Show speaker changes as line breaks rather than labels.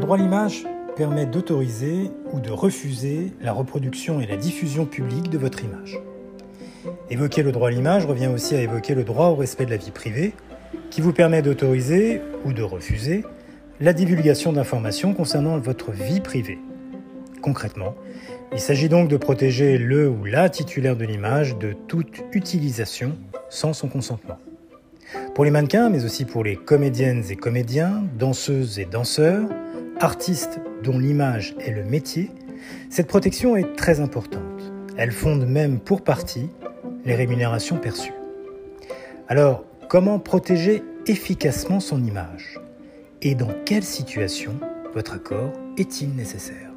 droit à l'image permet d'autoriser ou de refuser la reproduction et la diffusion publique de votre image. Évoquer le droit à l'image revient aussi à évoquer le droit au respect de la vie privée, qui vous permet d'autoriser ou de refuser la divulgation d'informations concernant votre vie privée. Concrètement, il s'agit donc de protéger le ou la titulaire de l'image de toute utilisation sans son consentement. Pour les mannequins, mais aussi pour les comédiennes et comédiens, danseuses et danseurs, artistes dont l'image est le métier, cette protection est très importante. Elle fonde même pour partie les rémunérations perçues. Alors, comment protéger efficacement son image? Et dans quelle situation votre accord est-il nécessaire?